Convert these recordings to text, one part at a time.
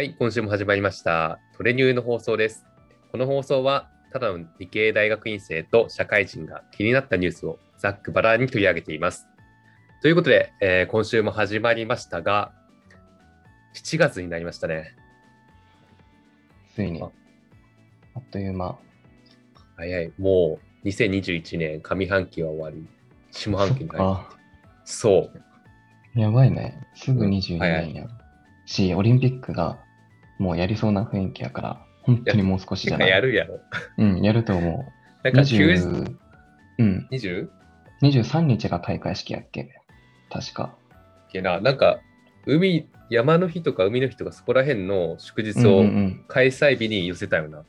はい、今週も始まりました。トレニューの放送です。この放送は、ただの理系大学院生と社会人が気になったニュースをざっくばらんに取り上げています。ということで、えー今週も始まりましたが、7月になりましたね。ついに、ああっという間。早い。もう2021年上半期は終わり、下半期に入る。あ、そう。やばいね。すぐ22早い年や。し、オリンピックがもうやりそうな雰囲気やから、本当にもう少しじゃない。やるやろ。うん、やると思う。なんか90 20うん、20? 23日が開会式やっけ？確か。けな、なんか、海、山の日とか海の日とかそこら辺の祝日をん開催日に寄せたよな。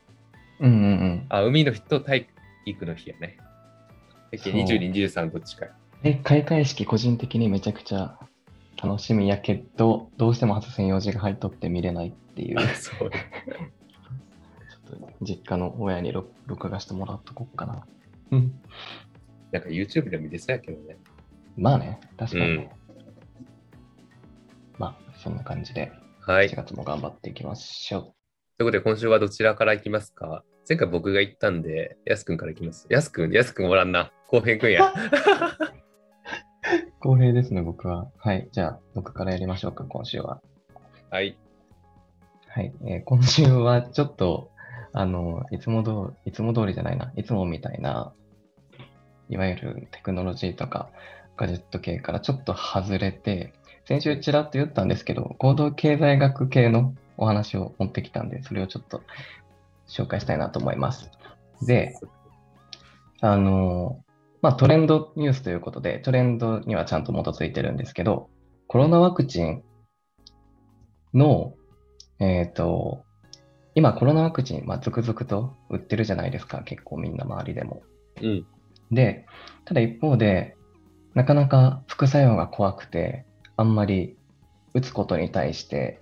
うん。うんうんうん。あ、海の日と体育の日やね。だっけそう22、23どっちかや。え、開会式個人的にめちゃくちゃ楽しみやけど、どうしても外せん用事が入っとって見れないっていう。あ、そう。ちょっと実家の親に録録画してもらっとこっかな。うん。なんか YouTube でも見れそうやけどね。まあね、確かに。うんまあ、そんな感じで、はい。4という月も頑張っていきましょう。ことで、今週はどちらから行きますか？前回僕が行ったんで、やすくんから行きます。やすくん、やすくんおらんな。後編くんや。公平ですね、僕は。はい。じゃあ、僕からやりましょうか、今週は。はい。はい。えー今週はちょっと、あの、いつも通り、いつも通りじゃないな、いつもみたいな、いわゆるテクノロジーとかガジェット系からちょっと外れて、先週ちらっと言ったんですけど、行動経済学系のお話を持ってきたんで、それをちょっと紹介したいなと思います。で、あの、まあ、トレンドニュースということで、トレンドにはちゃんと基づいてるんですけど、コロナワクチンの、えっ、と、今コロナワクチン、まあ、続々と売ってるじゃないですか、結構みんな周りでも。うん。で、ただ一方で、なかなか副作用が怖くて、あんまり打つことに対して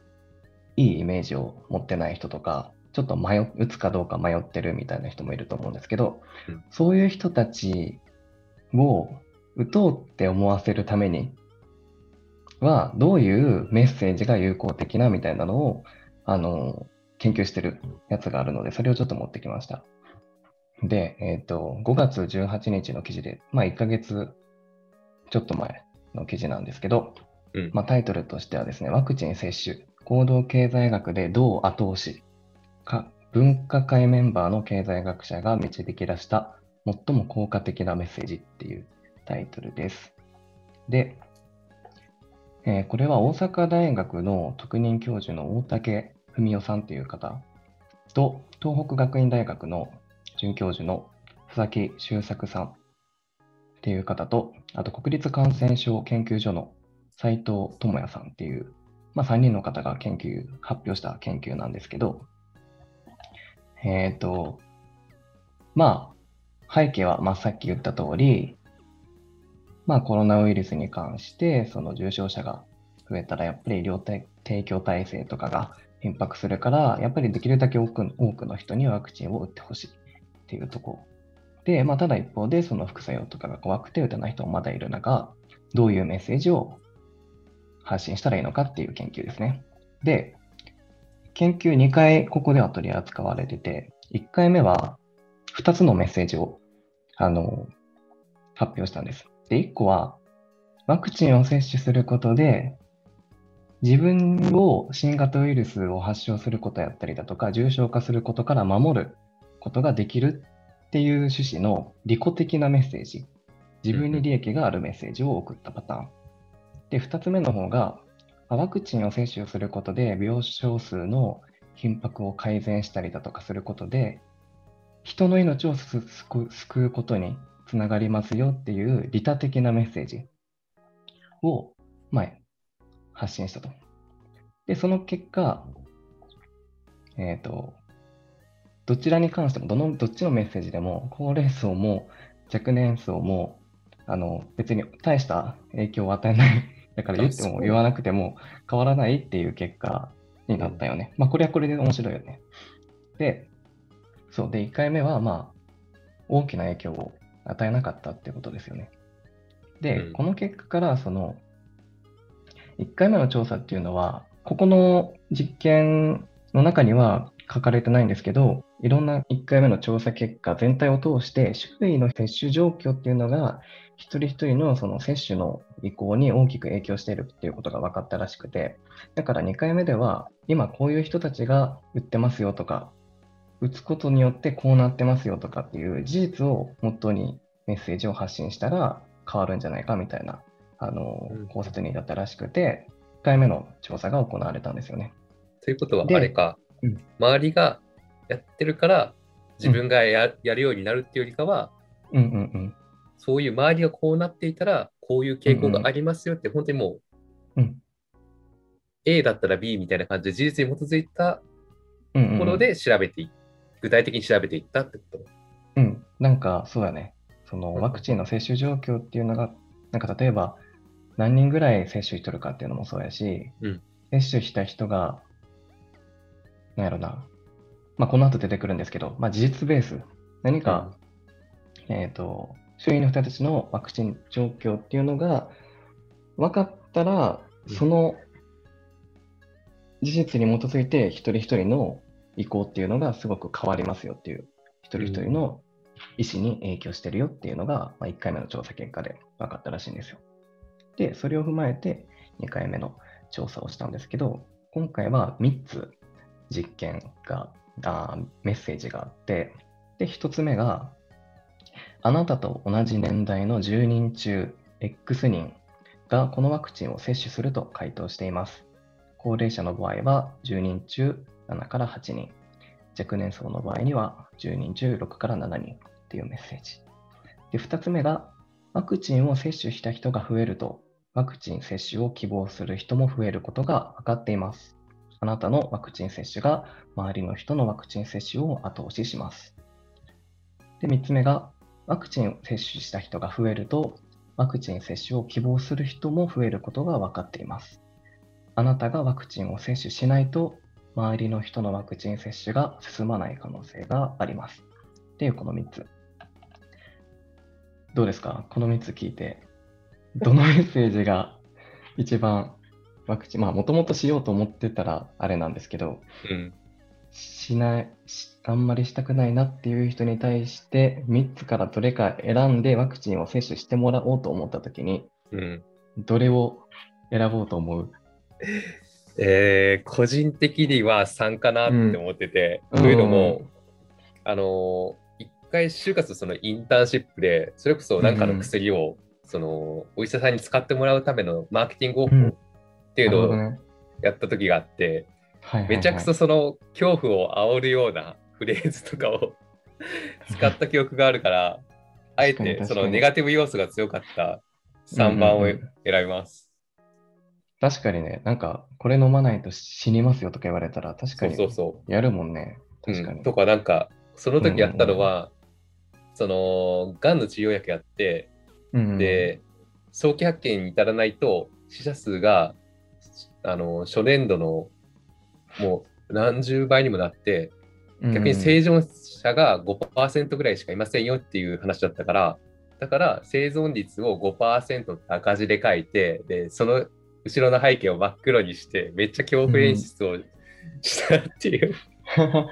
いいイメージを持ってない人とか、ちょっと迷っ打つかどうか迷ってるみたいな人もいると思うんですけど、うんそういう人たちを打とうって思わせるためには、どういうメッセージが有効的なみたいなのを、あの、研究してるやつがあるので、それをちょっと持ってきました。で、えっ、と、5月18日の記事で、まあ1ヶ月ちょっと前の記事なんですけど、うん。まあ、タイトルとしてはですね、ワクチン接種、行動経済学でどう後押しか、分科会メンバーの経済学者が導き出した最も効果的なメッセージっていうタイトルです。で、えーこれは大阪大学の特任教授の大竹文夫さんという方と、東北学院大学の准教授の佐々木修作さんっていう方と、あと国立感染症研究所の斉藤智也さんっていう、まあ、3人の方が研究、発表した研究なんですけど、えっ、と、まあ、背景は、まあ、さっき言った通り、まあ、コロナウイルスに関して、その重症者が増えたら、やっぱり医療提供体制とかが逼迫するから、やっぱりできるだけ多く多くの人にワクチンを打ってほしいっていうところ。で、まあ、ただ一方で、その副作用とかが怖くて打たない人もまだいる中、どういうメッセージを発信したらいいのかっていう研究ですね。で、研究2回ここでは取り扱われてて、1回目は2つのメッセージをあの発表したんです。で、1個は、ワクチンを接種することで、自分を新型ウイルスを発症することやったりだとか、重症化することから守ることができるっていう趣旨の利己的なメッセージ、自分に利益があるメッセージを送ったパターン。で、2つ目の方が、ワクチンを接種することで病床数の頻迫を改善したりだとかすることで、人の命を救うことにつながりますよっていう利他的なメッセージを、ま、発信したと。で、その結果、えっ、と、どちらに関しても、どの、どっちのメッセージでも、高齢層も若年層も、あの、別に大した影響を与えない。だから言っても言わなくても変わらないっていう結果になったよね。まあ、これはこれで面白いよね。で、そう。で、1回目は、まあ、大きな影響を与えなかったってことですよね。で、うんこの結果から、その、1回目の調査っていうのは、ここの実験の中には書かれてないんですけど、いろんな1回目の調査結果全体を通して、周囲の接種状況っていうのが、一人一人のその接種の意向に大きく影響しているっていうことが分かったらしくて、だから2回目では、今こういう人たちが打ってますよとか、打つことによってこうなってますよとかっていう事実をもとにメッセージを発信したら変わるんじゃないかみたいなあの考察にだったらしくて、1回目の調査が行われたんですよね。ということは、あれか、うん、周りがやってるから自分がやうん、やるようになるっていうよりかは、うんうんうん、そういう周りがこうなっていたら、こういう傾向がありますよって、本当にもう、うん、A だったら B みたいな感じで事実に基づいたところで調べてい、うんうん、具体的に調べていったってこと？うん、なんかそうやね。そのワクチンの接種状況っていうのが、なんか例えば何人ぐらい接種しとるかっていうのもそうやし、うん、接種した人が、なんやろな、まあ、この後出てくるんですけど、まあ、事実ベース、何か、うん、えっ、ー、と、周囲の人たちのワクチン状況っていうのが分かったら、その事実に基づいて一人一人の意向っていうのがすごく変わりますよっていう、一人一人の意思に影響してるよっていうのが、まあ、1回目の調査結果で分かったらしいんですよ。で、それを踏まえて2回目の調査をしたんですけど、今回は3つ実験が、あメッセージがあって、で、1つ目が、あなたと同じ年代の10人中 X 人がこのワクチンを接種すると回答しています。高齢者の場合は10人中7から8人。若年層の場合には10人中6から7人っていうメッセージ。で、2つ目が、ワクチンを接種した人が増えると、ワクチン接種を希望する人も増えることが分かっています。あなたのワクチン接種が周りの人のワクチン接種を後押しします。で、3つ目が、ワクチンを接種した人が増えると、ワクチン接種を希望する人も増えることが分かっています。あなたがワクチンを接種しないと、周りの人のワクチン接種が進まない可能性があります。っていうこの3つ。どうですか？この3つ聞いて、どのメッセージが一番ワクチン、まあもともとしようと思ってたらあれなんですけど、うん、しない、あんまりしたくないなっていう人に対して、3つからどれか選んでワクチンを接種してもらおうと思ったときに、うん、どれを選ぼうと思う？えー、個人的には3かなって思ってて、うん、というのも、あのー、一回就活そのインターンシップで、それこそ何かの薬を、そのお医者さんに使ってもらうためのマーケティング方法っていうのをやった時があって、めちゃくちゃその恐怖を煽るようなフレーズとかを 使った記憶があるから、あえてそのネガティブ要素が強かった3番を選びます。確かにね、なんか、これ飲まないと死にますよとか言われたら、確かにやるもんね。確かに、うん。とか、なんか、その時やったのは、その、がんの治療薬やって、うんうん、で、早期発見に至らないと、死者数が、あの、初年度のもう何十倍にもなって、逆に生存者が5%ぐらいしかいませんよっていう話だったから、だから生存率を5%って赤字で書いて、で、その後ろの背景を真っ黒にして、めっちゃ恐怖演出をしたっていう、うん、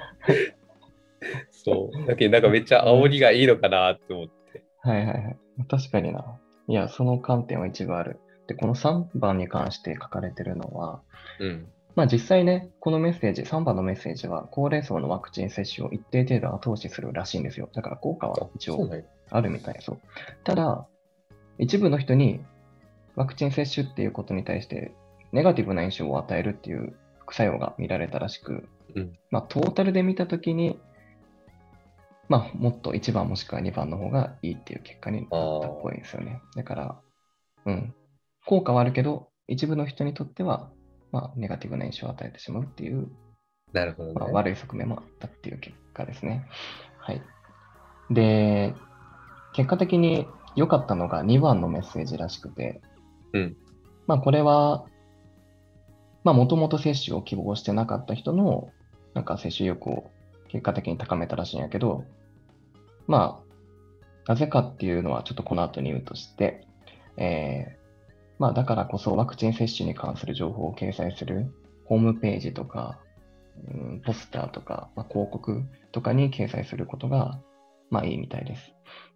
そう。だけどなんかめっちゃ煽りがいいのかなって思って。はいはいはい。確かにな。いや、その観点は一部ある。で、この3番に関して書かれてるのは、うん、まあ、実際ね、このメッセージ、3番のメッセージは、高齢層のワクチン接種を一定程度後押しするらしいんですよ。だから効果は一応あるみたいそう。ただ、一部の人にワクチン接種っていうことに対してネガティブな印象を与えるっていう副作用が見られたらしく、うん、まあ、トータルで見たときに、まあ、もっと1番もしくは2番の方がいいっていう結果になったっぽいんですよね。だから、うん、効果はあるけど、一部の人にとってはまあ、ネガティブな印象を与えてしまうっていう、なるほど、ね、まあ、悪い側面もあったっていう結果ですね。はい。で、結果的に良かったのが2番のメッセージらしくて、うん。まあ、これは、まあ、もともと接種を希望してなかった人の、なんか接種意欲を結果的に高めたらしいんやけど、まあ、なぜかっていうのはちょっとこの後に言うとして、えまあ、だからこそワクチン接種に関する情報を掲載するホームページとか、うん、ポスターとか、まあ、広告とかに掲載することが、まあいいみたいです。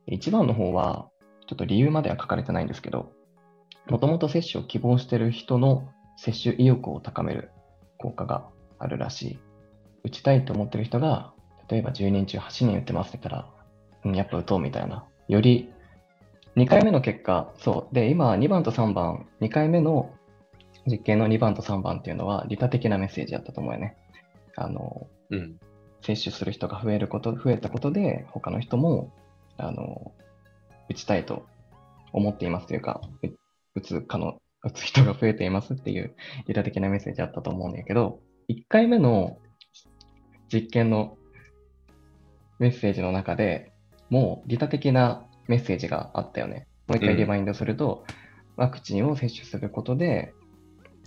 一番の方は、ちょっと理由までは書かれてないんですけど、もともと接種を希望している人の接種意欲を高める効果があるらしい。打ちたいと思ってる人が、例えば10人中8人打ってますって言ったら、うん、やっぱ打とうみたいな。より、2回目の結果、そう。で、今、2番と3番、2回目の実験の2番と3番っていうのは、利他的なメッセージだったと思うよね。あの、うん、接種する人が増えること、増えたことで、他の人も、あの、打ちたいと思っていますというか、打つかの、打つ人が増えていますっていう利他的なメッセージあったと思うんだけど、1回目の実験のメッセージの中でもう利他的なメッセージがあったよね。もう一回リマインドすると、うん、ワクチンを接種することで、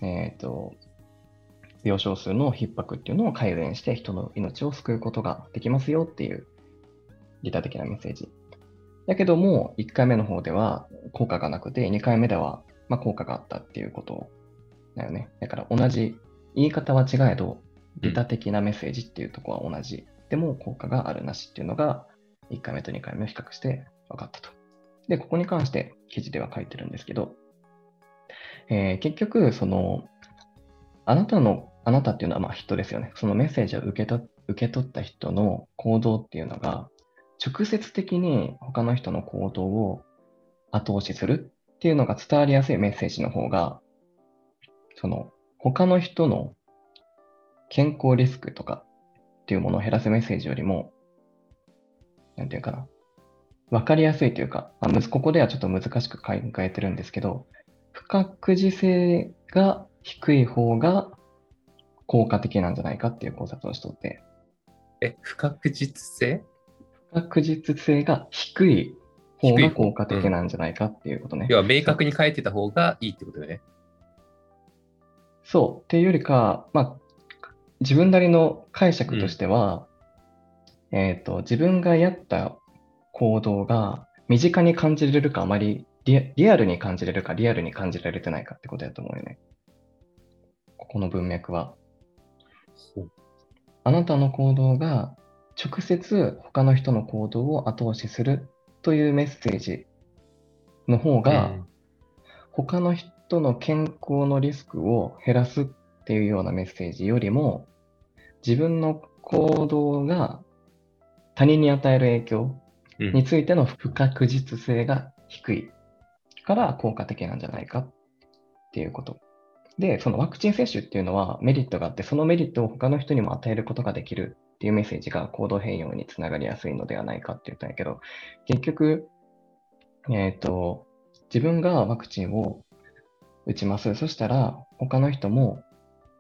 えっ、ー、と、病床数の逼迫っていうのを改善して人の命を救うことができますよっていう利他的なメッセージ。だけども、1回目の方では効果がなくて、2回目ではま効果があったっていうことだよね。だから同じ、言い方は違えど、利他的なメッセージっていうところは同じ。でも効果があるなしっていうのが、1回目と2回目を比較して分かったと。で、ここに関して記事では書いてるんですけど、えー、結局、その、あなたのあなたっていうのはまあ人ですよね。そのメッセージを受けと受け取った人の行動っていうのが、直接的に他の人の行動を後押しするっていうのが伝わりやすいメッセージの方が、その他の人の健康リスクとかっていうものを減らすメッセージよりも、なんていうかな、わかりやすいというか、まあ、ここではちょっと難しく考えてるんですけど、不確実性が低い方が効果的なんじゃないかっていう考察をしとって。え、不確実性？確実性が低い方が効果的なんじゃないかっていうことね。要は明確に書いてた方がいいってことだよね。そう。っていうよりか、まあ、自分なりの解釈としては、うん、えっ、ー、と、自分がやった行動が身近に感じれるか、あまりリアルに感じれるか、リアルに感じられてないかってことだと思うよね。ここの文脈は。あなたの行動が直接他の人の行動を後押しするというメッセージの方が、他の人の健康のリスクを減らすっていうようなメッセージよりも、自分の行動が他人に与える影響についての不確実性が低いから効果的なんじゃないかっていうこと。で、そのワクチン接種っていうのはメリットがあって、そのメリットを他の人にも与えることができるっていうメッセージが行動変容につながりやすいのではないかって言ったんやけど、結局、えっ、ー、と、自分がワクチンを打ちます。そしたら、他の人も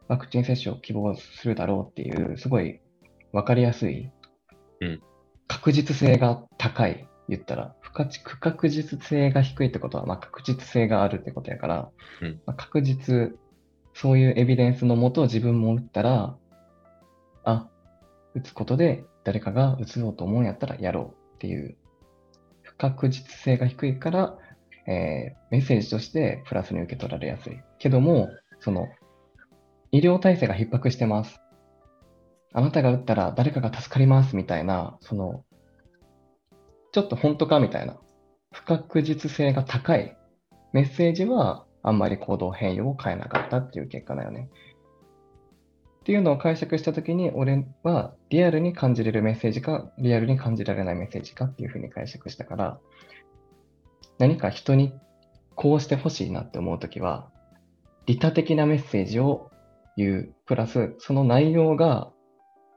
ワクチン接種を希望するだろうっていう、すごい分かりやすい、確実性が高い、言ったら、不確実性が低いってことは、まあ、確実性があるってことやから、うん、まあ、確実そういうエビデンスのもと自分も打ったら、あ、打つことで誰かが打つようと思うんやったらやろうっていう、不確実性が低いから、えー、メッセージとしてプラスに受け取られやすい。けども、その、医療体制が逼迫してます。あなたが打ったら誰かが助かりますみたいな、その、ちょっと本当かみたいな、不確実性が高いメッセージはあんまり行動変容を変えなかったっていう結果だよね。っていうのを解釈したときに、俺はリアルに感じれるメッセージか、リアルに感じられないメッセージかっていうふうに解釈したから、何か人にこうしてほしいなって思うときは、利他的なメッセージを言う、プラス、その内容が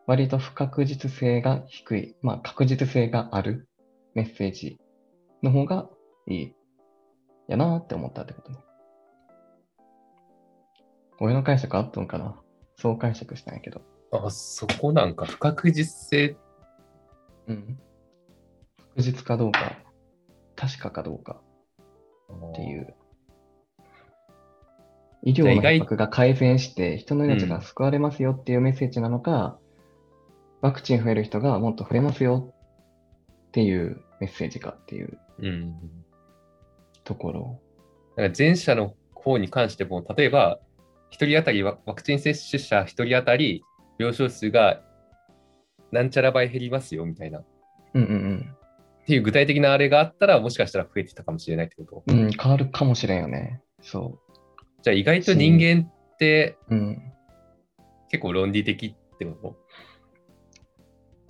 割と不確実性が低い、まあ確実性があるメッセージの方がいいやなって思ったってことね。俺の解釈あったのかな？そう解釈したんやけど。あ、そこなんか不確実性？うん。確実かどうか、確かかどうかっていう。医療の逼迫が改善して人の命が救われますよっていうメッセージなのか、うん、ワクチン増える人がもっと増えますよっていうメッセージかっていうところ。だから前者の方に関しても、例えば1人当たりワワクチン接種者1人当たり病床数がなんちゃら倍減りますよみたいな。っうんうんていう具体的なあれがあったら、もしかしたら増えてたかもしれないってこと。うん。うん、変わるかもしれんよね。そじゃあ意外と人間ってう。うん。結構論理的ってこと？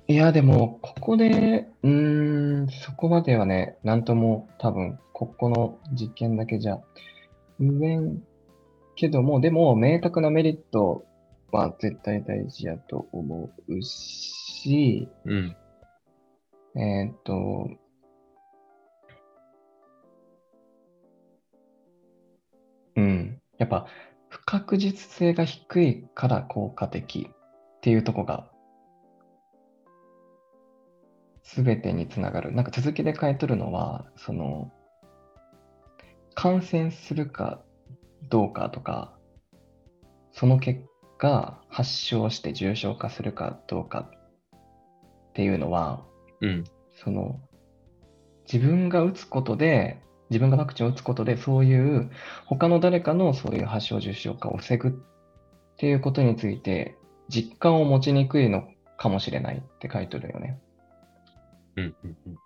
いや、でも、ここで、うーん、そこまではね、なんとも多分、ここの実験だけじゃ言えんけども、でも、明確なメリットは絶対大事やと思うし、うん。えーっと、うん。やっぱ、不確実性が低いから効果的っていうとこが、すべてにつながる。なんか続きで書いとるのは、その、感染するかどうかとか、その結果、発症して重症化するかどうかっていうのは、うん。その自分が打つことで、自分がワクチンを打つことで、そういう他の誰かのそういう発症重症化を防ぐっていうことについて、実感を持ちにくいのかもしれないって書いてるよね。うん。うん。うん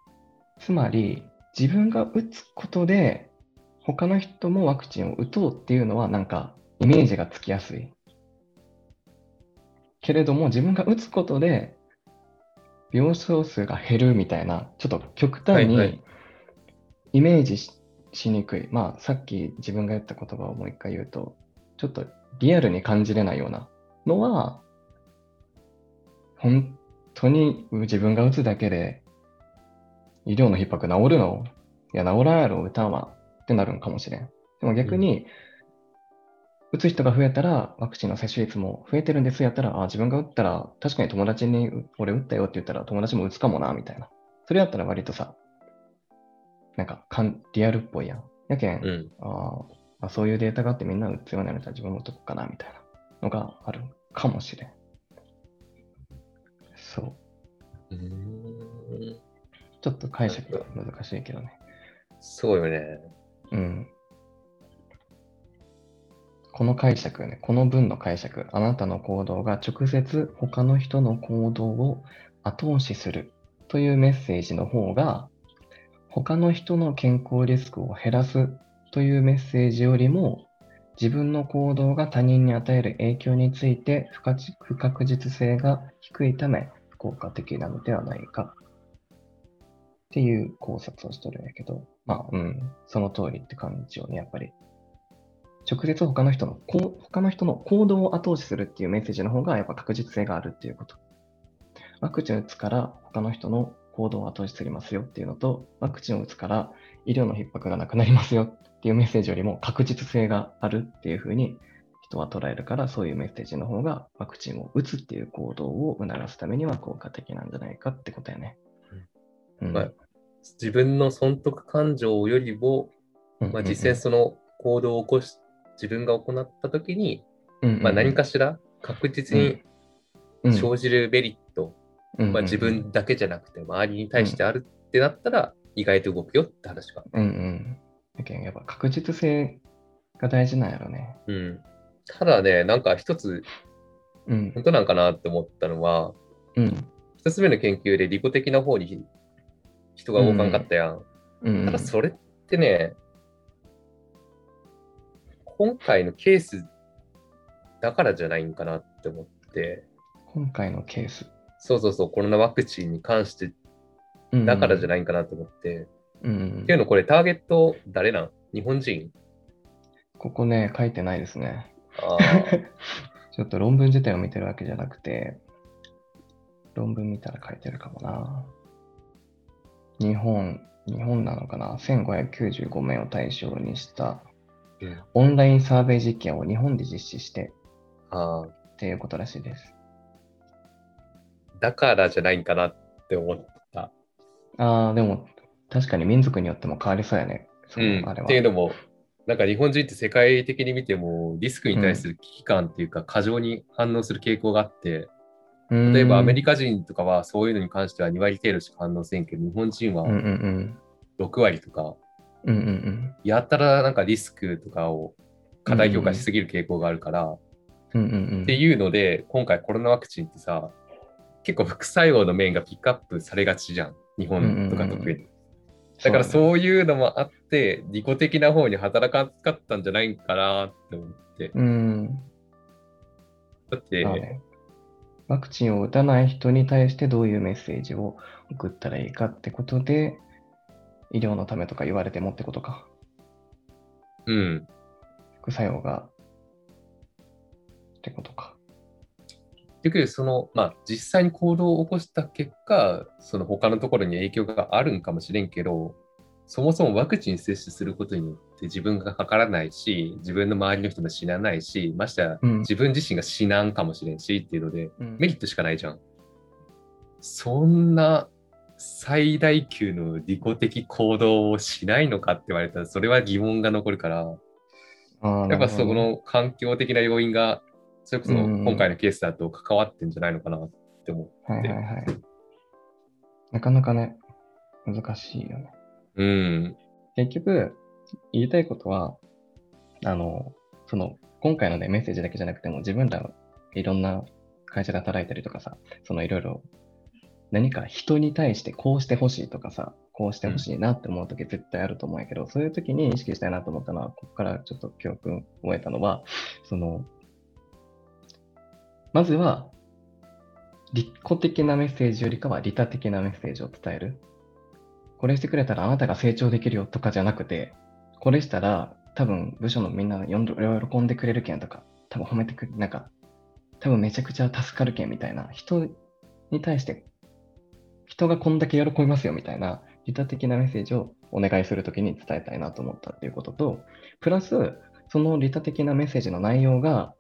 つまり、自分が打つことで、他の人もワクチンを打とうっていうのは、なんか、イメージがつきやすい。けれども、自分が打つことで、病床数が減るみたいな、ちょっと極端はいはいにイメージし,、しにくい。まあ、さっき自分が言った言葉をもう一回言うと、ちょっとリアルに感じれないようなのは、本当に自分が打つだけで医療の逼迫治るのいや、治らんやろ、歌は。ってなるんかもしれん。でも逆に、打つ人が増えたら、ワクチンの接種率も増えてるんですやったら、あ自分が打ったら、確かに友達に、う俺打ったよって言ったら、友達も打つかもな、みたいな。それやったら割とさ、なんかかん、リアルっぽいやん。やけん、うん。あーあ、そういうデータがあってみんな打つようになるから自分も打っとこうかな、みたいなのがあるかもしれん。そう。うーんちょっと解釈が難しいけどね。そうよね。うん。この解釈ね、この文の解釈、あなたの行動が直接他の人の行動を後押しするというメッセージの方が、他の人の健康リスクを減らすというメッセージよりも、自分の行動が他人に与える影響について不確不確実性が低いため効果的なのではないかっていう考察をしてるんやけど、まあ、うん、その通りって感じよね、やっぱり。直接他の人の、こう他の人の行動を後押しするっていうメッセージの方がやっぱ確実性があるっていうこと。ワクチンを打つから他の人の行動を後押しするますよっていうのと、ワクチンを打つから医療の逼迫がなくなりますよっていうメッセージよりも確実性があるっていうふうに人は捉えるから、そういうメッセージの方がワクチンを打つっていう行動を促すためには効果的なんじゃないかってことやね。うんはい自分の損得感情よりも、まあ、実際その行動を起こし、自分が行ったときに、まあ、何かしら確実に生じるメリット、まあ、自分だけじゃなくて周りに対してあるってなったら意外と動くよって話か。うんうん。だけどやっぱ確実性が大事なんやろね。うん。ただね、なんか一つうん。本当なんかなって思ったのは、うん。一つ目の研究で利己的な方に人が動かんかったやん。うん。ただそれってね、今回のケースだからじゃないんかなって思って、今回のケース。そうそうそう、コロナワクチンに関してだからじゃないんかなと思って、うん。っていうのこれターゲット誰なん？日本人？ここね、書いてないですね。あ ちょっと論文自体を見てるわけじゃなくて、論文見たら書いてるかもな。日本、日本なのかな ?1595 名を対象にしたうんオンラインサーベイ実験を日本で実施してあっていうことらしいです。だからじゃないんかなって思った。ああ、でも確かに民族によっても変わりそうやね。そうん、のあれは。っていうのも、なんか日本人って世界的に見てもリスクに対する危機感っていうか過剰に反応する傾向があって、例えばアメリカカ人とかはそういうのに関しては2割程度しか反応せんけど、日本人はうんうんうん。6割とか、うんうんうん。やったらなんかリスクとかを過大評価しすぎる傾向があるから、うんうんうん。っていうので、今回コロナワクチンってさ、結構副作用の面がピックアップされがちじゃん。日本とか特に。だからうそういうのもあって、利己的な方に働かなかったんじゃないかなって思って。うん。だって、ワクチンを打たない人に対してどういうメッセージを送ったらいいかってことで、医療のためとか言われてもってことか。うん。副作用が。ってことか。結局、その、まあ、実際に行動を起こした結果、その他のところに影響があるんかもしれんけど、そもそもワクチン接種することによって自分がかからないし、自分の周りの人も死なないし、ましてやうん。自分自身が死なんかもしれんしっていうので、うんメリットしかないじゃん。そんな最大級の利己的行動をしないのかって言われたら、それは疑問が残るから、やっぱそなるほどねの環境的な要因が、それこそうん今回のケースだと関わってんじゃないのかなって思う。はいはいはい。なかなかね、難しいよね。うん。結局、言いたいことは、あの、その、今回のね、メッセージだけじゃなくても、自分らいろんな会社で働いたりとかさ、そのいろいろ、何か人に対してこうしてほしいとかさ、こうしてほしいなって思うとき絶対あると思うんやけど、そういうときに意識したいなと思ったのは、ここからちょっと教訓を得たのは、その、まずは、利己的なメッセージよりかは利他的なメッセージを伝える。これしてくれたらあなたが成長できるよとかじゃなくて、これしたら多分部署のみんなよん喜んでくれるけんとか、多分褒めてくれ、なんか、多分めちゃくちゃ助かるけんみたいな、人に対して、人がこんだけ喜びますよみたいな、利他的なメッセージをお願いするときに伝えたいなと思ったっていうことと、プラス、その利他的なメッセージの内容が、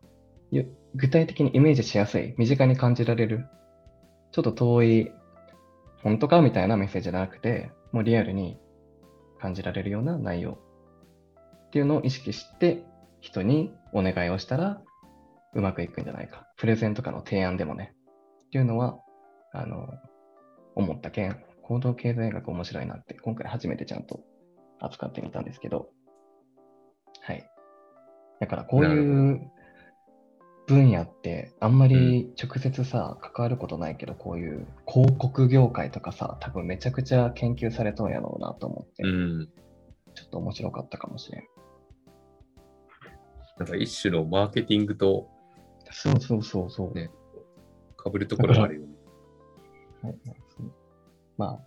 具体的にイメージしやすい、身近に感じられる、ちょっと遠い、本当かみたいなメッセージじゃなくて、もうリアルに感じられるような内容っていうのを意識して、人にお願いをしたらうまくいくんじゃないか。プレゼンとかの提案でもね。っていうのは、あの、思った件、行動経済学面白いなって、今回初めてちゃんと扱ってみたんですけど、はい。だからこういう分野ってあんまり直接さ、関わることないけど、こういう広告業界とかさ、多分めちゃくちゃ研究されとんやろうなと思って、うん。ちょっと面白かったかもしれん。なんか一種のマーケティングとそうそうそうそう。ね被るところがあるよね。はいまあ、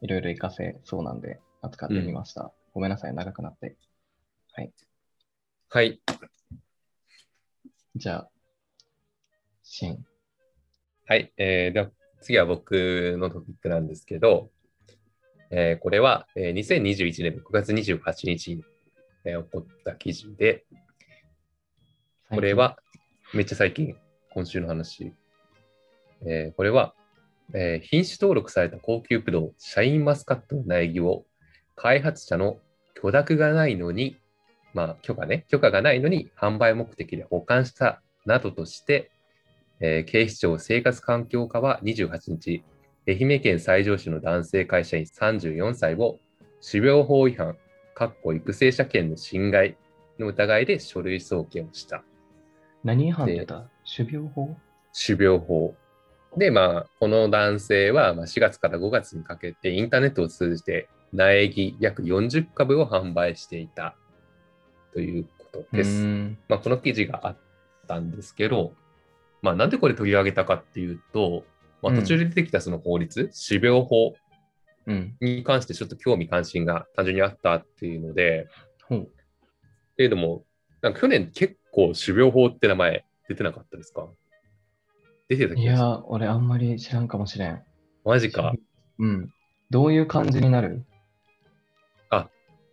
いろいろ活かせそうなんで扱ってみました。ごめんなさい、長くなって。はい。じゃあ、シン。はい。えー、では次は僕のトピックなんですけど、えーこれは、えー2021年6月28日に、えー起こった記事で、これはめっちゃ最近、今週の話。えーこれは、えー品種登録された高級ブドウ、シャインマスカットの苗木を開発者の許諾がないのに、まあ許可ね、許可がないのに販売目的で保管したなどとして、えー警視庁生活環境課は28日、愛媛県西条市の男性会社員34歳を種苗法違反、かっこ育成者権の侵害の疑いで書類送検をした。何違反った？種苗法？種苗法。で、まあ、この男性はまあ4月から5月にかけてインターネットを通じて苗木約40株を販売していたということです。まあ、この記事があったんですけど、まあ、なんでこれ取り上げたかっていうと、まあ、うん途中で出てきたその法律、種苗法うん。に関してちょっと興味関心が単純にあったっていうので、ほう。っていうのも、なんか去年結構種苗法って名前出てなかったですか？出てたい気がする。や、俺あんまり知らんかもしれん。マジか。うん。どういう感じになる？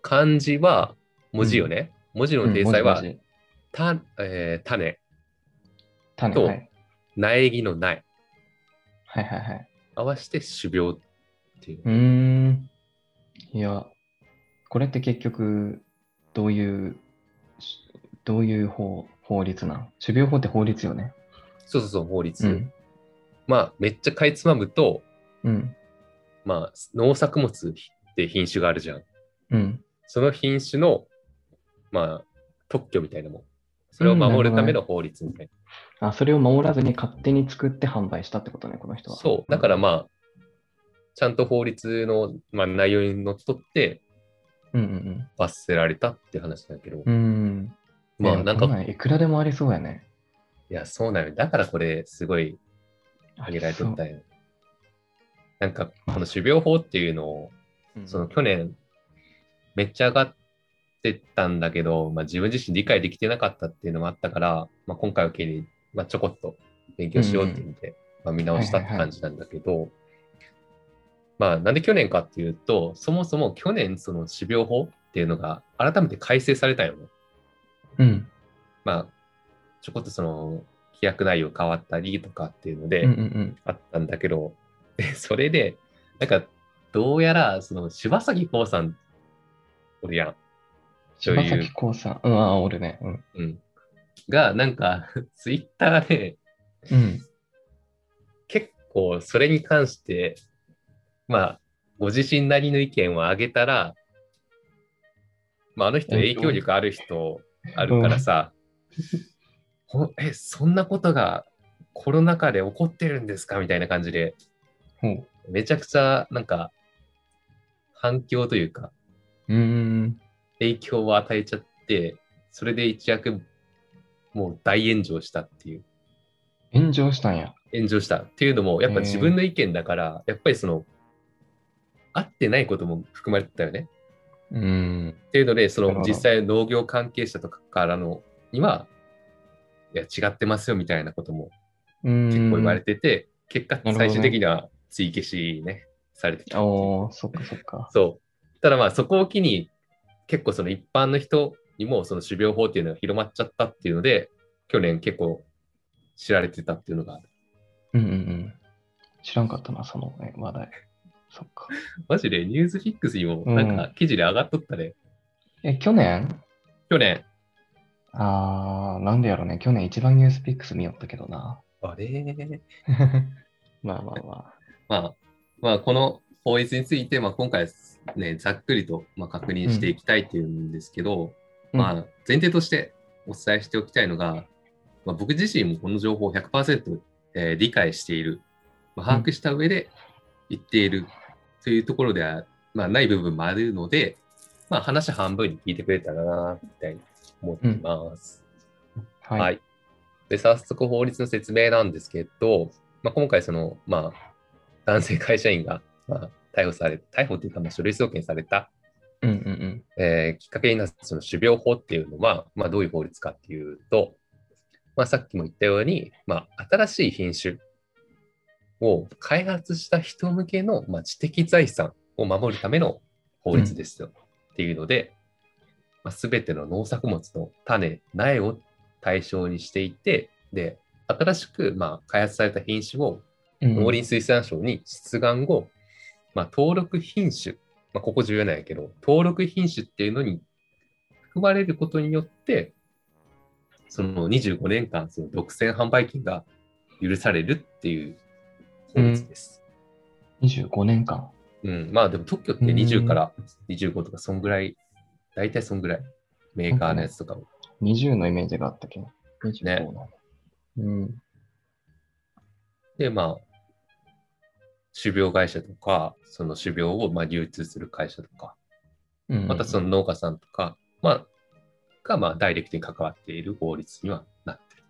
漢字は文字よね。文字の体裁は、うんたえー種、種、とはい。苗木の苗、はいはいはい。合わせて種苗っていう。うーん。いや、これって結局、どういう、どういう法法律なん？種苗法って法律よね。そうそうそう、法律。うん。まあ、めっちゃかいつまむと、うん。まあ、農作物って品種があるじゃん。うん。その品種の、まあ、特許みたいなもん。それを守るための法律みたいな。あ、それを守らずに勝手に作って販売したってことね、この人は。そう。だからまあ、ちゃんと法律の、まあ、内容にのっとってうんうん罰せられたって話だけど、うん。うん。まあなんかいくらでもありそうやね。いや、そうなのよ。だからこれ、すごい挙げられとったよ。なんか、この種苗法っていうのを、うんその去年、めっちゃ上がってたんだけど、まあ、自分自身理解できてなかったっていうのもあったから、まあ、今回を機に、まあ、ちょこっと勉強しようっていうので、まあ、見直したって感じなんだけど、まあ、なんで去年かっていうと、そもそも去年、その種苗法っていうのが改めて改正されたよね。うん。まあ、ちょこっとその、規約内容変わったりとかっていうので、うんうんうん。あったんだけど、でそれで、なんか、どうやら、その、柴咲コウさん、おるやん。女優柴咲コウさん。うん、あ、おるね。うん。うん。が、なんか、ツイッターで、うん。結構、それに関して、まあ、ご自身なりの意見を挙げたら、まあ、あの人影響力ある人あるからさ、ほえ、そんなことがコロナ禍で起こってるんですか？みたいな感じで、ほう。めちゃくちゃ、なんか、反響というか、うーん。影響を与えちゃって、それで一躍、もう大炎上したっていう、炎上したんや。炎上したっていうのも、やっぱ自分の意見だから、やっぱりその、合ってないことも含まれてたよね。うーん。っていうので、その実際農業関係者とかからのには、いや、違ってますよみたいなことも結結構言われてて、結果、最終的には追消しね、されてたって。おー、そっかそっか。そう。ただまあそこを機に結構その一般の人にもその種苗法っていうのが広まっちゃったっていうので、去年結構知られてたっていうのがある。うんうんうん。知らんかったな、そのね話題。そっか。マジでニュースフィックスにもなんか記事で上がっとったね。え、去年？去年、あー、なんでやろね。去年一番ニュースピックス見よったけどな。あれ まあまあまあ。まあ、まあこの法律について、まあ今回ね、ざっくりとまあ確認していきたいっていうんですけど、まあ前提としてお伝えしておきたいのが、まあ、僕自身もこの情報を100%、えー理解している、まあ、把握した上で言っているというところでは、まあ、ない部分もあるので、まあ、話半分に聞いてくれたらな、みたいに思っています。はい。はい。で、早速法律の説明なんですけど、まあ、今回その、まあ、男性会社員が、まあ、逮捕され、逮捕というか、まあ、書類送検された、うんうんうん。えーきっかけになったその種苗法っていうのは、まあ、どういう法律かっていうと、まあ、さっきも言ったように、まあ、新しい品種を開発した人向けの、まあ、知的財産を守るための法律ですよ、っていうので、まあ、全ての農作物の種、苗を対象にしていて、で、新しく、まあ、開発された品種をうん農林水産省に出願後、まあ、登録品種、まあ、ここ重要なんやけど、登録品種っていうのに含まれることによって、その25年間、その独占販売権が許されるっていう法律です。25年間。うん、まあでも特許って20から25とか、そんぐらい、大体そんぐらい、メーカーのやつとかも。20のイメージがあったけど。25ねなんだうん。で、まあ、種苗会社とか、その種苗をまあ流通する会社とか、うんまたその農家さんとか、まあ、が、まあ、ダイレクトに関わっている法律にはなっている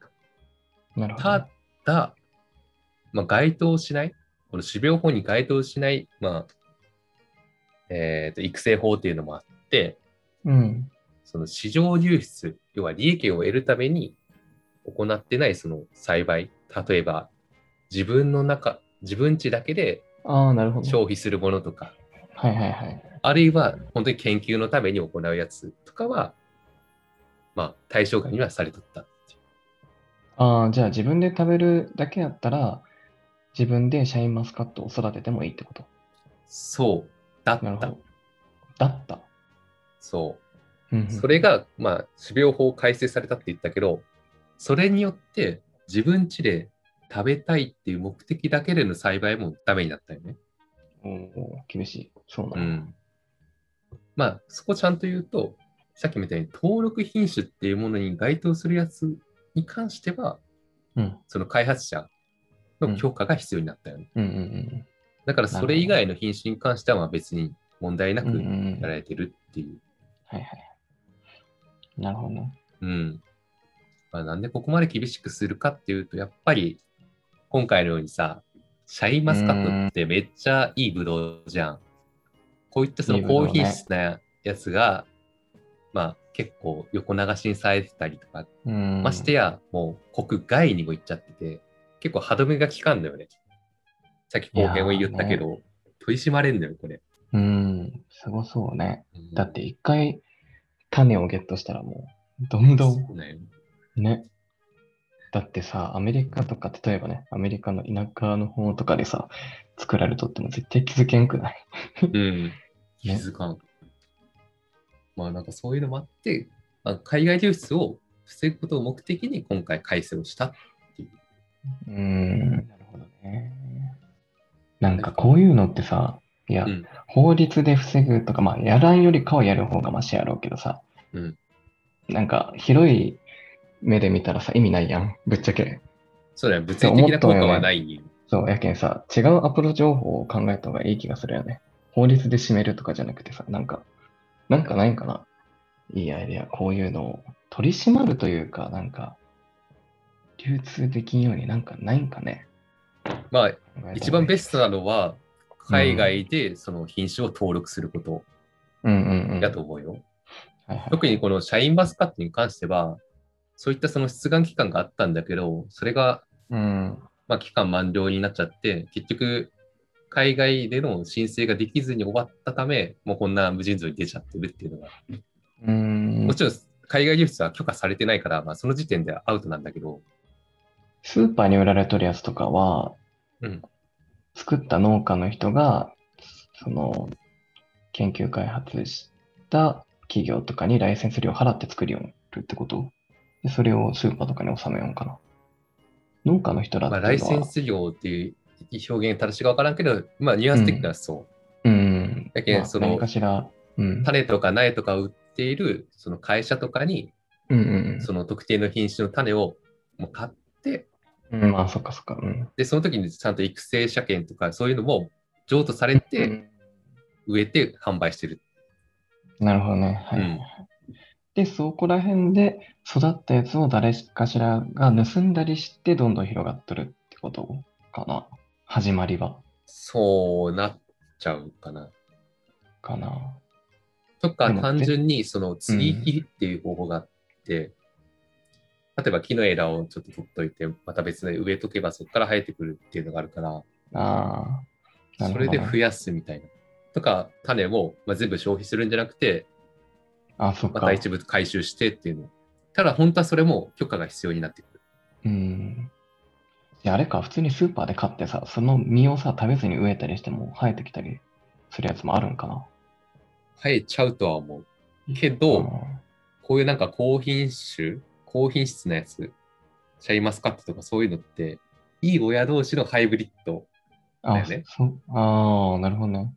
と。なるほど。ただ、まあ、該当しない、この種苗法に該当しない、まあ、えっ、と、育成法っていうのもあって、うん。その市場流出、要は利益を得るために行ってないその栽培、例えば自分の中、自分家だけでああ、なるほど。消費するものとか、はいはいはい。あるいは本当に研究のために行うやつとかは、まあ対象外にはされとったっていう。ああ、じゃあ自分で食べるだけやったら、自分でシャインマスカットを育ててもいいってこと？そう、だった。だった。そう。うんうんそれが、まあ、種苗法改正されたって言ったけど、それによって自分家で食べたいっていう目的だけでの栽培もダメになったよね。おー厳しい。そうなだ。うんん。まあ、そこちゃんと言うと、さっきみたいに登録品種っていうものに該当するやつに関しては、うん。その開発者の許可が必要になったよね。うんうんだからそれ以外の品種に関してはまあ別に問題なうん。うんくうんうん。やられてるっていう。はいはい。なるほどね。うん。まあ、なんでここまで厳しくするかっていうと、やっぱり今回のようにさ、シャインマスカットってめっちゃいいブドウじゃん。こういったその高品質なやつが、まあ結構横流しにされてたりとか、うん。ましてやもう国外にも行っちゃってて、結構歯止めが効かんだよね。さっき後編を言ったけど、取り締まれんだよ、これ。うん。すごそうね。うんだって一回種をゲットしたらもう、どんどんそうだよね。だってさ、アメリカとか、例えばね、アメリカの田舎の方とかでさ、作られとっても絶対気づけんくない？うん。気づかん。まあなんかそういうのもあって、まあ、海外流出を防ぐことを目的に今回改正をしたっていう。うーん。なるほどね。なんかこういうのってさ、いや、うん法律で防ぐとか、まあ、やらんよりかはやる方がマシやろうけどさ、うんなんか広い目で見たらさ、意味ないやん、ぶっちゃけ。そうだよ、物理的な効果はないよ。そう、やけんさ、違うアプロ情報を考えた方がいい気がするよね。法律で締めるとかじゃなくてさ、なんか、なんかないんかないいアイデア、こういうのを取り締まるというか、なんか、流通できんようになんかないんかね。まあ、一番ベスストなのは、海外でその品種を登録することト。うんうんうん。やと思うよ。特にこのシャインマスカットに関しては、そういったその出願期間があったんだけど、それがうん。まあ期間満了になっちゃって、結局、海外での申請ができずに終わったため、もうこんな無尽蔵に出ちゃってるっていうのが、うん。もちろん海外流出は許可されてないから、まあ、その時点ではアウトなんだけど、スーパーに売られとるやつとかは、うん。作った農家の人が、その、研究開発した企業とかにライセンス料払って作るようになるってこと？で、それをスーパーとかに収めようかな。農家の人らってまあ、ライセンス料っていう表現正しいか分からんけど、まあ、ニュアンス的にはそう。うん。だけどそのまあ何かしら、うん。種とか苗とかを売っているその会社とかに、うんうんその特定の品種の種をもう買って、うん。うん、まあ、そっかそっか。うん。で、その時にちゃんと育成車検とかそういうのも譲渡されて、うん植えて販売してる。なるほどね。はい。うんで、そこら辺で育ったやつを誰かしらが盗んだりして、どんどん広がっとるってことかな。始まりは。そうなっちゃうかな。かな。とか単純にその接ぎ木っていう方法があって、例えば木の枝をちょっと取っといて、また別で植えとけばそこから生えてくるっていうのがあるから、あそれで増やすみたいな。とか、種を、まあ、全部消費するんじゃなくて、あ、そっかまた。一部回収してっていうの。ただ、本当はそれも許可が必要になってくる。うん。いや、あれか、普通にスーパーで買ってさ、その実をさ、食べずに植えたりしても生えてきたりするやつもあるんかな。生えちゃうとは思う。けうど、んこういうなんか高品種、高品質なやつ、シャインマスカットとかそういうのって、いい親同士のハイブリッド。だあよね、そああ、なるほどね。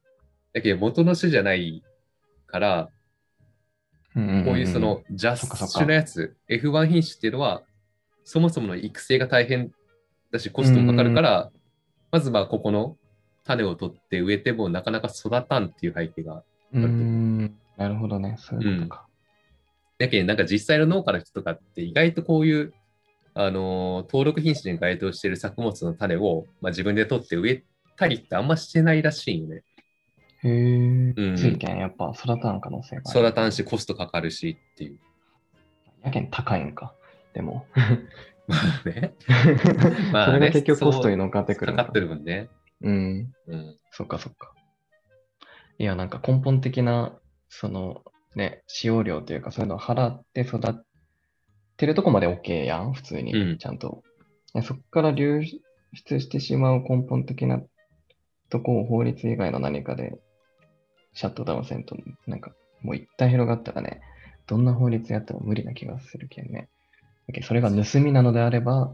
だけど元の種じゃないから、こういうそのジャス種のやつ、F1 品種っていうのは、そもそもの育成が大変だし、コストもかかるから、まずまあここの種を取って植えてもなかなか育たんっていう背景が。うーん、なるほどね。そういうことか。だけどなんか実際の農家の人とかって意外とこういう、あのー登録品種に該当している作物の種を、まあ、自分で取って植えたりってあんましてないらしいよね。へえ、うんついけん、やっぱ育たん可能性が。育たんしコストかかるしっていう。やけん高いんか。でも。まあね。まあねそれが結局コストに乗っかってくるんかかってる分ね。うん。うん。そっかそっか。いや、なんか根本的な、そのね、使用量というか、そういうのを払って育ってるとこまで OK やん、普通うんに、ちゃんと。ねそこから流出してしまう根本的なとこを法律以外の何かでシャットダウンせんと、なんかもう一旦広がったらね、どんな法律やっても無理な気がするけんね。それが盗みなのであれば、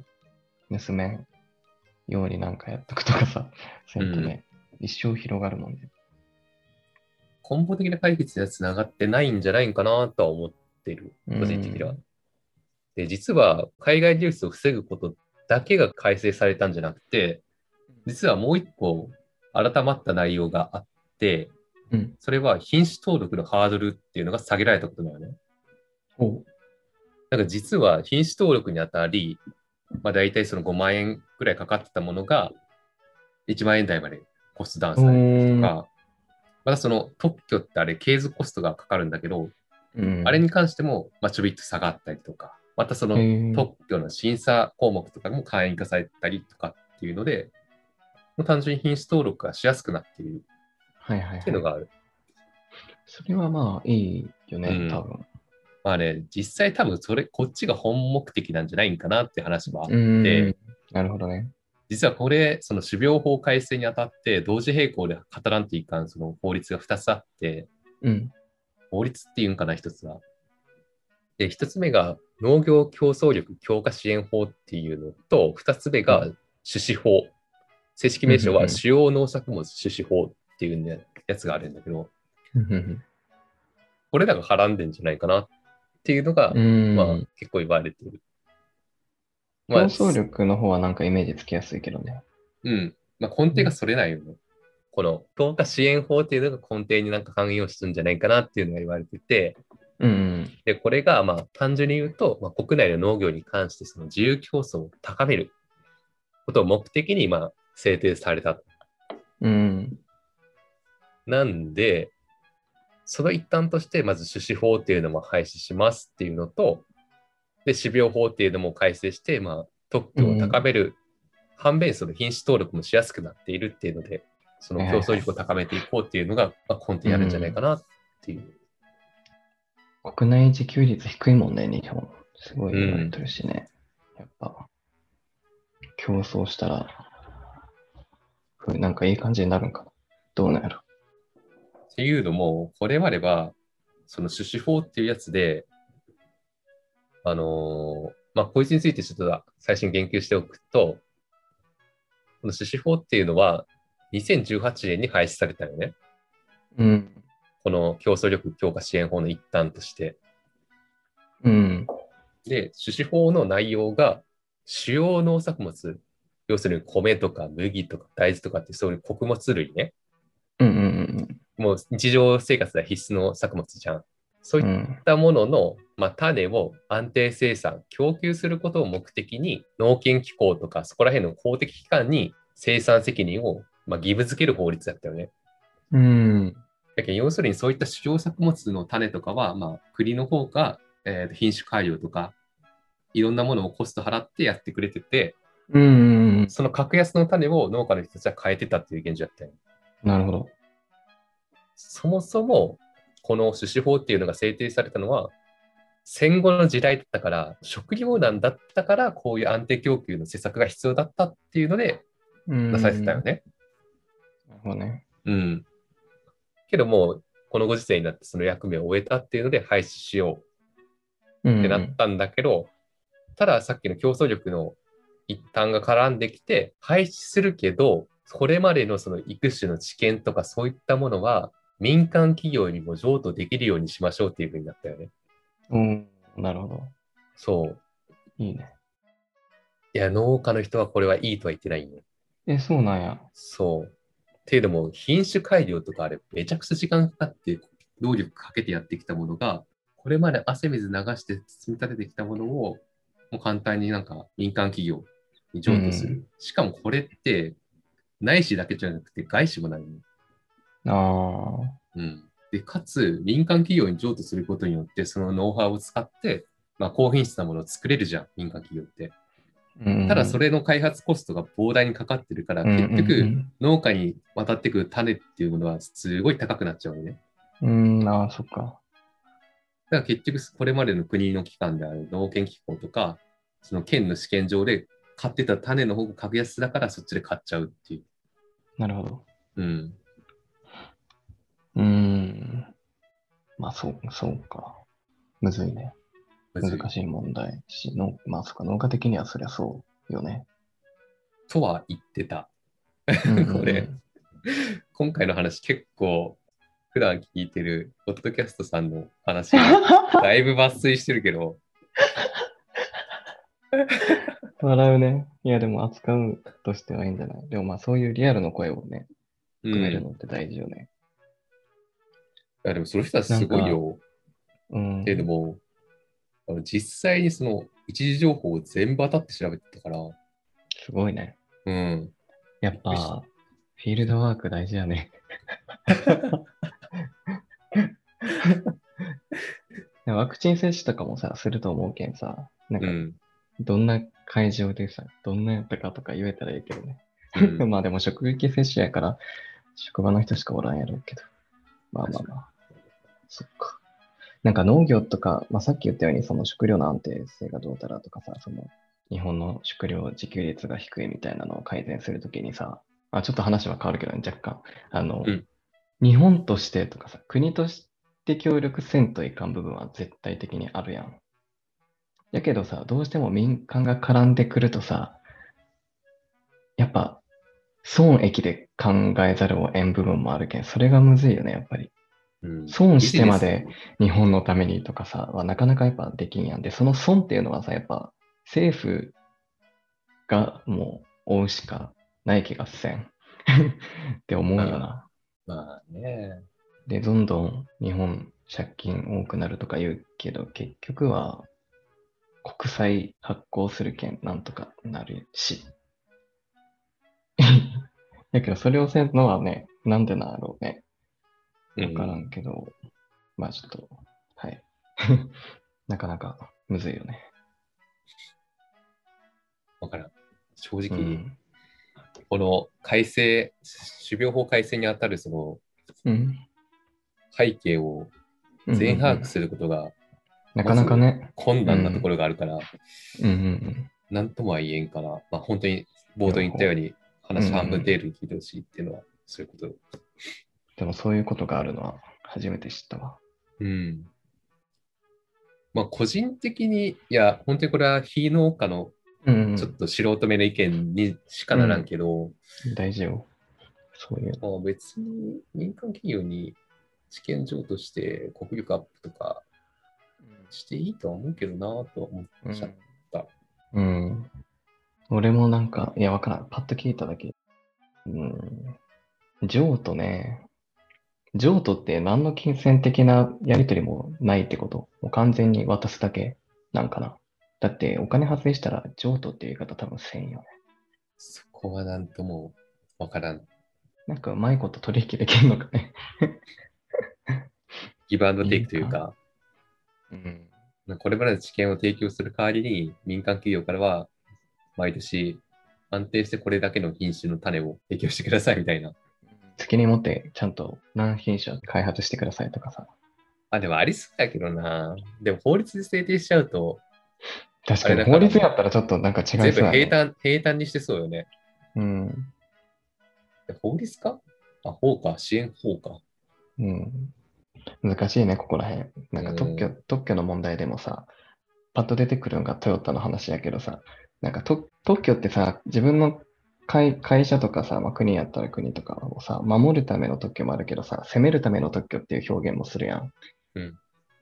盗めんようになんかやっとくとかさ、せんとね、一生広がるもんね。根本的な解決にはつながってないんじゃないかなとは思ってる、個人的には。で、実は海外流出を防ぐことだけが改正されたんじゃなくて、実はもう一個改まった内容があって、うん。それは品種登録のハードルっていうのが下げられたことだよね。ほなんか実は品種登録にあたり、まあ大体その5万円くらいかかってたものが1万円台までコストダウンされるとか、またその特許ってあれ継続コストがかかるんだけど、う。うん。あれに関してもまあちょびっと下がったりとか、またその特許の審査項目とかも会員化されたりとかっていうので、もう単純に品種登録がしやすくなっているはいはい、はい。っていうのがある。それはまあいいよね、うん多分。まあね、実際多分それ、こっちが本目的なんじゃないんかなって話はあって、うん。なるほどね。実はこれ、その種苗法改正にあたって、同時並行で語らんといかんその法律が2つあって、うん。法律っていうんかな、1つは。で、1つ目が農業競争力強化支援法っていうのと、2つ目が種子法。正式名称は主要農作物種子法っていう、ね、やつがあるんだけど、これらが絡んでんじゃないかなっていうのが、うん。まあ結構言われてる。ま競あ争力の方はなんかイメージつきやすいけどね。うん。まあ、根底がそれないよね。この強化支援法っていうのが根底になんか関与してるんじゃないかなっていうのが言われてて、うん。で、これがまあ単純に言うと、まあ、国内の農業に関してその自由競争を高めることを目的にまあ制定された。うん。なんで、その一端として、まず種子法っていうのも廃止しますっていうのと、で、種苗法っていうのも改正して、まあ、特許を高める、反面、その品種登録もしやすくなっているっていうので、その競争力を高めていこうっていうのが、まあ、根底にあるんじゃないかなっていう。国内自給率低いもんね、日本。すごい言われてるしね。やっぱ、競争したら、ふなんかいい感じになるんかな。どうなんやろ。っていうのも、これまでは、その種子法っていうやつで、あのーまあ、こいつについてちょっと最初に言及しておくと、この種子法っていうのは、2018年に廃止されたよね。うん。この競争力強化支援法の一端として。うん。で、種子法の内容が、主要農作物、要するに米とか麦とか大豆とかってそういう穀物類ね。うんうんもう日常生活では必須の作物じゃん。そういったものの、まあ、種を安定生産、供給することを目的に、農研機構とかそこら辺の公的機関に生産責任を、まあ、義務付ける法律だったよね。うん。だけど要するにそういった主要作物の種とかは、まあ、国の方が、えー品種改良とか、いろんなものをコスト払ってやってくれてて、うんうんうん。その格安の種を農家の人たちは変えてたっていう現状だったよね。なるほど。そもそも、この種子法っていうのが制定されたのは、戦後の時代だったから、食糧難だったから、こういう安定供給の施策が必要だったっていうのでうん出されてたよね。なるほどね。うん。けどもう、このご時世になってその役目を終えたっていうので廃止しようんうってなったんだけど、たださっきの競争力の一端が絡んできて、廃止するけど、これまでのその育種の知見とかそういったものは、民間企業にも譲渡できるようにしましょうっていうふうになったよね。うん。なるほど。そう。いいね。いや、農家の人はこれはいいとは言ってないよ。え、そうなんや。そう。っていうのも、品種改良とかあれ、めちゃくちゃ時間かかって、労力かけてやってきたものが、これまで汗水流して積み立ててきたものを、もう簡単になんか民間企業に譲渡する。うんしかもこれって、内視だけじゃなくて外資もないの。ああ。うん。で、かつ、民間企業に譲渡することによって、そのノウハウを使って、まあ、高品質なものを作れるじゃん、民間企業って。うんただ、それの開発コストが膨大にかかってるから、うん結局、うん農家に渡ってくる種っていうものはすごい高くなっちゃうのね。うん、うん、ああ、そっか。だから結局、これまでの国の機関である農研機構とか、その県の試験場で買ってた種の方が格安だからそっちで買っちゃうっていう。なるほど。うん。うーん。まあ、そう、そうか。むずいね。難しい問題し、のまあ、そっか、農家的にはそりゃそうよね。とは言ってた。これ、今回の話結構普段聞いてるポッドキャストさんの話が だいぶ抜粋してるけど、笑うね。いや、でも扱うとしてはいいんじゃない？でもまあそういうリアルの声をね、うん、含めるいのって大事よね。やでもその人はすごいよ。うん。けれども、あの実際にその一時情報を全部当たって調べてたから、すごいね。うん。やっぱ、フィールドワーク大事やね。ワクチン接種とかもさ、すると思うけんさ、なんか、うん。どんな会場でさ、どんなやったかとか言えたらいいけどね。うん まあでも職域接種やから、職場の人しかおらんやろうけど。まあまあまあ。そっか。なんか農業とか、まあさっき言ったようにその食料の安定性がどうたらとかさ、その日本の食料自給率が低いみたいなのを改善するときにさ、あ、ちょっと話は変わるけどね、若干。あの、うん日本としてとかさ、国として協力せんといかん部分は絶対的にあるやん。やけどさ、どうしても民間が絡んでくるとさ、やっぱ損益で考えざるを得ん部分もあるけん、それがむずいよね、やっぱり。うん損してまで日本のためにとかさ、はなかなかやっぱできんやんで、その損っていうのはさ、やっぱ政府がもう追うしかない気がせん って思うよな。スまあね。で、どんどん日本借金多くなるとか言うけど、結局は国債発行するけんなんとかなるし。だけど、それをせんのはね、なんでなんだろうね。うんわからんけど、まあちょっと、はい。なかなかむずいよね。わからん。正う直、ん。この改正、種苗法改正にあたるそのうん。背景を全把握することがなかなかね。困難なところがあるから、うんうんうん。なんともは言えんから、まあ、本当に冒頭に言ったように、話半分程度に聞いてほしいっていうのは、そういうこと。でもそういうことがあるのは初めて知ったわ。うん。まあ、個人的に、いや、本当にこれは非農家のうん、ちょっと素人目の意見にしかならんけど、大事よ。そういう。まあ、別に民間企業に試験場として国力アップとかしていいとは思うけどなとは思っちゃった。うん。俺もなんか、いや、わからん。パッと聞いただけ。うん。譲渡ね。譲渡って何の金銭的なやり取りもないってこともう完全に渡すだけなんかな。だってお金発生したら譲渡っていう言い方多分せんよね。そこはなんともわからん。なんかうまいこと取引できるのかね。ギブアンドテイクというか、うん。まあこれまでの知見を提供する代わりに民間企業からは毎年安定してこれだけの品種の種を提供してくださいみたいな。責任持ってちゃんと何品種開発してくださいとかさ。あ、でもありそうだけどな。でも法律で制定しちゃうと、確かに法律やったらちょっとなんか違いそう全部やね。平坦、平坦にしてそうよね。うん。え法律か？あ、法か、支援法か。うん。難しいね、ここら辺。なんか特許、う特許の問題でもさ、パッと出てくるのがトヨタの話やけどさ、なんかと特許ってさ、自分の会会社とかさ、まあ、国やったら国とかをさ、守るための特許もあるけどさ、責めるための特許っていう表現もするやん。うん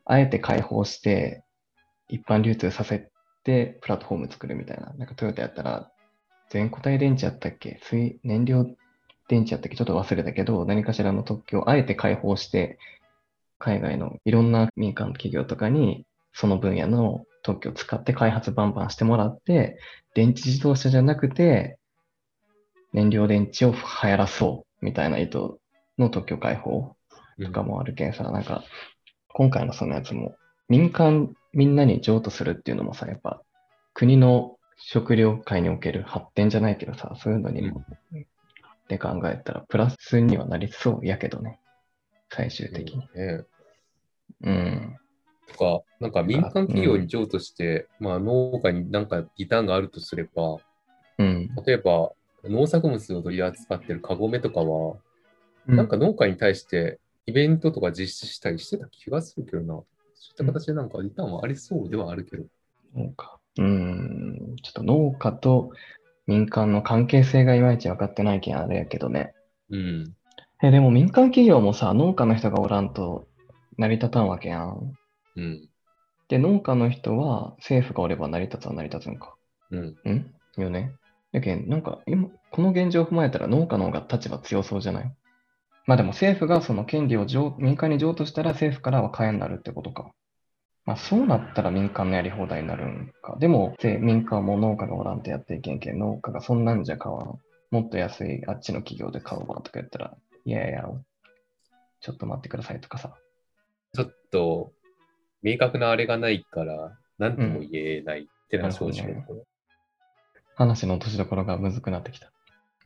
あえて開放して、一般流通させて、プラットフォーム作るみたいな。なんかトヨタやったら、全固体電池やったっけ？水燃料電池やったっけ？ちょっと忘れたけど、何かしらの特許をあえて開放して、海外のいろんな民間企業とかに、その分野の特許を使って開発バンバンしてもらって、電池自動車じゃなくて、燃料電池を流行らそうみたいな意図の特許開放とかもあるけんさ、なんか、今回のそのやつも、民間みんなに譲渡するっていうのもさ、やっぱ、国の食料界における発展じゃないけどさ、そういうのにも、で考えたら、プラスにはなりそうやけどね、最終的に。ねうん。とか、なんか民間企業に譲渡して、まあ農家になんかリターンがあるとすれば、うん。例えば農作物を取り扱ってるカゴメとかは、ななんか、農家に対してイベントとか実施したりしてた気がするけどな。そういった形でなんかリターンはありそうではあるけど。農家。うん。ちょっと農家と民間の関係性がいまいち分かってないけんあれやけどね。うん。え、でも民間企業もさ、農家の人がおらんと成り立たんわけやん。うん。で、農家の人は政府がおれば成り立つは成り立つんか。うん。ん？よね。やけ、なんか今、この現状を踏まえたら農家の方が立場強そうじゃない？まあでも政府がその権利を民間に譲渡したら政府からは買えになるってことか。まあそうなったら民間のやり放題になるんか。でも、民間も農家がおらんとやっていけんけん、農家がそんなんじゃ買わん。もっと安いあっちの企業で買おうわとか言ったら、いやいや、ちょっと待ってくださいとかさ。ちょっと、明確なあれがないから、なんとも言えないっていうのは正直なところ。話の落としどころがむずくなってきた。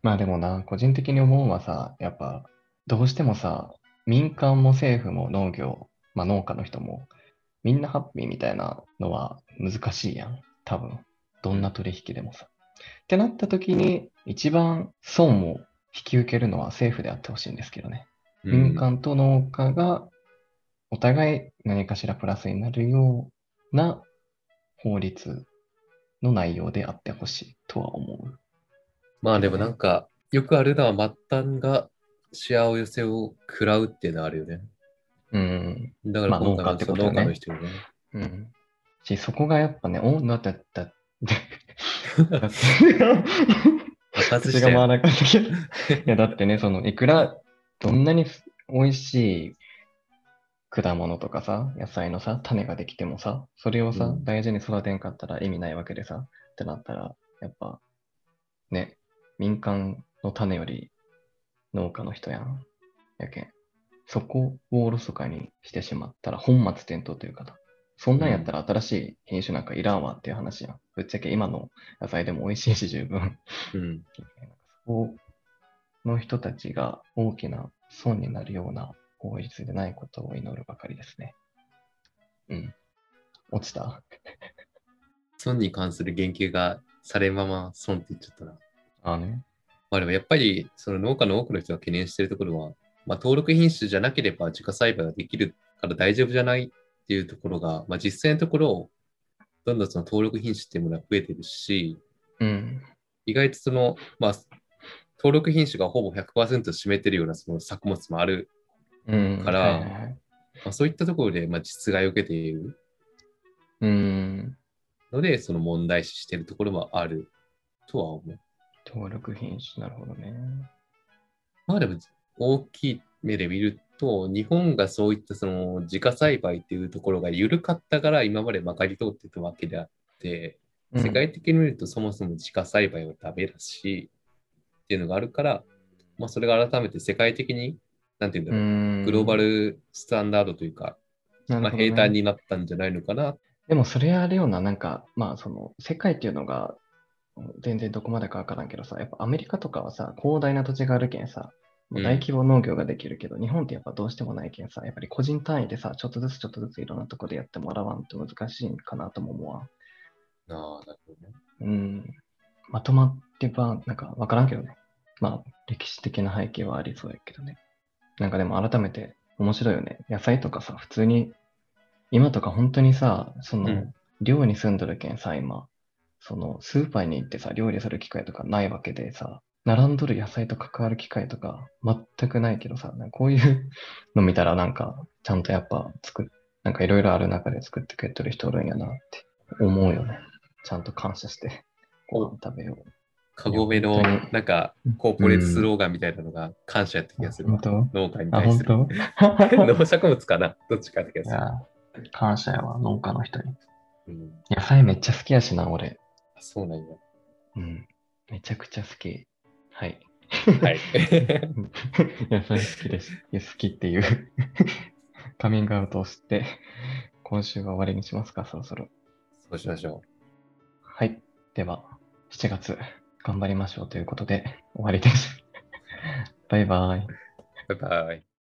まあでもな、個人的に思うのはさ、やっぱ、どうしてもさ、民間も政府も農業、まあ農家の人も、みんなハッピーみたいなのは難しいやん。多分。どんな取引でもさ。ってなった時に、一番損を引き受けるのは政府であってほしいんですけどね。民間と農家がお互い何かしらプラスになるような法律の内容であってほしいとは思う。まあでもなんか、よくあるのは末端が幸せを食らうっていうのはあるよね。うん。だから農家ってことだね農家の人よね。うん。し、そこがやっぱね、おだって、だったよ。が回らなかったけど。いや、だってね、その、いくら、どんなに美味しい果物とかさ、野菜のさ、種ができてもさ、それをさ、うん大事に育てんかったら意味ないわけでさ、ってなったら、やっぱ、ね、民間の種より農家の人やん。やけん。そこをおろそかにしてしまったら本末転倒というかな。そんなんやったら新しい品種なんかいらんわっていう話やん。ぶっちゃけ今の野菜でも美味しいし十分。うん。そこの人たちが大きな損になるような法律でないことを祈るばかりですね。うん。落ちた？損に関する言及がされんまま損って言っちゃったな。ああね。まあでもやっぱりその農家の多くの人が懸念しているところは、まあ、登録品種じゃなければ自家栽培ができるから大丈夫じゃないっていうところが、まあ、実際のところ、どんどんその登録品種っていうものは増えてるし、うん。意外とその、まあ、登録品種がほぼ100%占めてるようなその作物もある、うん。からはいまあ、そういったところでまあ実害を受けているうん。ので、その問題視しているところもあるとは思う。登録品種、なるほどね。まあでも大きい目で見ると、日本がそういったその自家栽培っていうところが緩かったから今までまかり通ってたわけであって、世界的に見るとそもそも自家栽培はダメだし、っていうのがあるから、まあそれが改めて世界的に、なんていうんだろう、うん、グローバルスタンダードというか、まあ平坦になったんじゃないのかな。でもそれあれよな、なんか、まあその、世界っていうのが、全然どこまでかわからんけどさ、やっぱアメリカとかはさ、広大な土地があるけんさ、大規模農業ができるけど、日本ってやっぱどうしてもないけんさ、やっぱり個人単位でさ、ちょっとずつちょっとずついろんなとこでやってもらわんと難しいんかなとも思わん。ああ、なるほどね。うん。まとまってば、なんかわからんけどね。まあ、歴史的な背景はありそうやけどね。なんかでも改めて面白いよね。野菜とかさ、普通に、今とか本当にさ、その、うん寮に住んどるけんさ、今、その、スーパーに行ってさ、料理する機会とかないわけでさ、並んどる野菜と関わる機会とか全くないけどさ、なんかこういう の見たらなんか、ちゃんとやっぱ作っ、なんかいろいろある中で作ってくれてる人おるんやなって思うよね。ちゃんと感謝してご飯食べよう。カゴメのなんかコーポレートスローガンみたいなのが感謝やった気がするわ。本当？農家に対する。当？農作物かな？どっちかって気がする。感謝やわ、農家の人に。うん、野菜めっちゃ好きやしな、俺。あそうなんや。うん。めちゃくちゃ好き。はい。はい。野菜好きです。好きっていう カミングアウトをして、今週は終わりにしますか、そろそろ。そうしましょはい。では、7月、頑張りましょうということで、終わりです。バイバイ。バイバイ。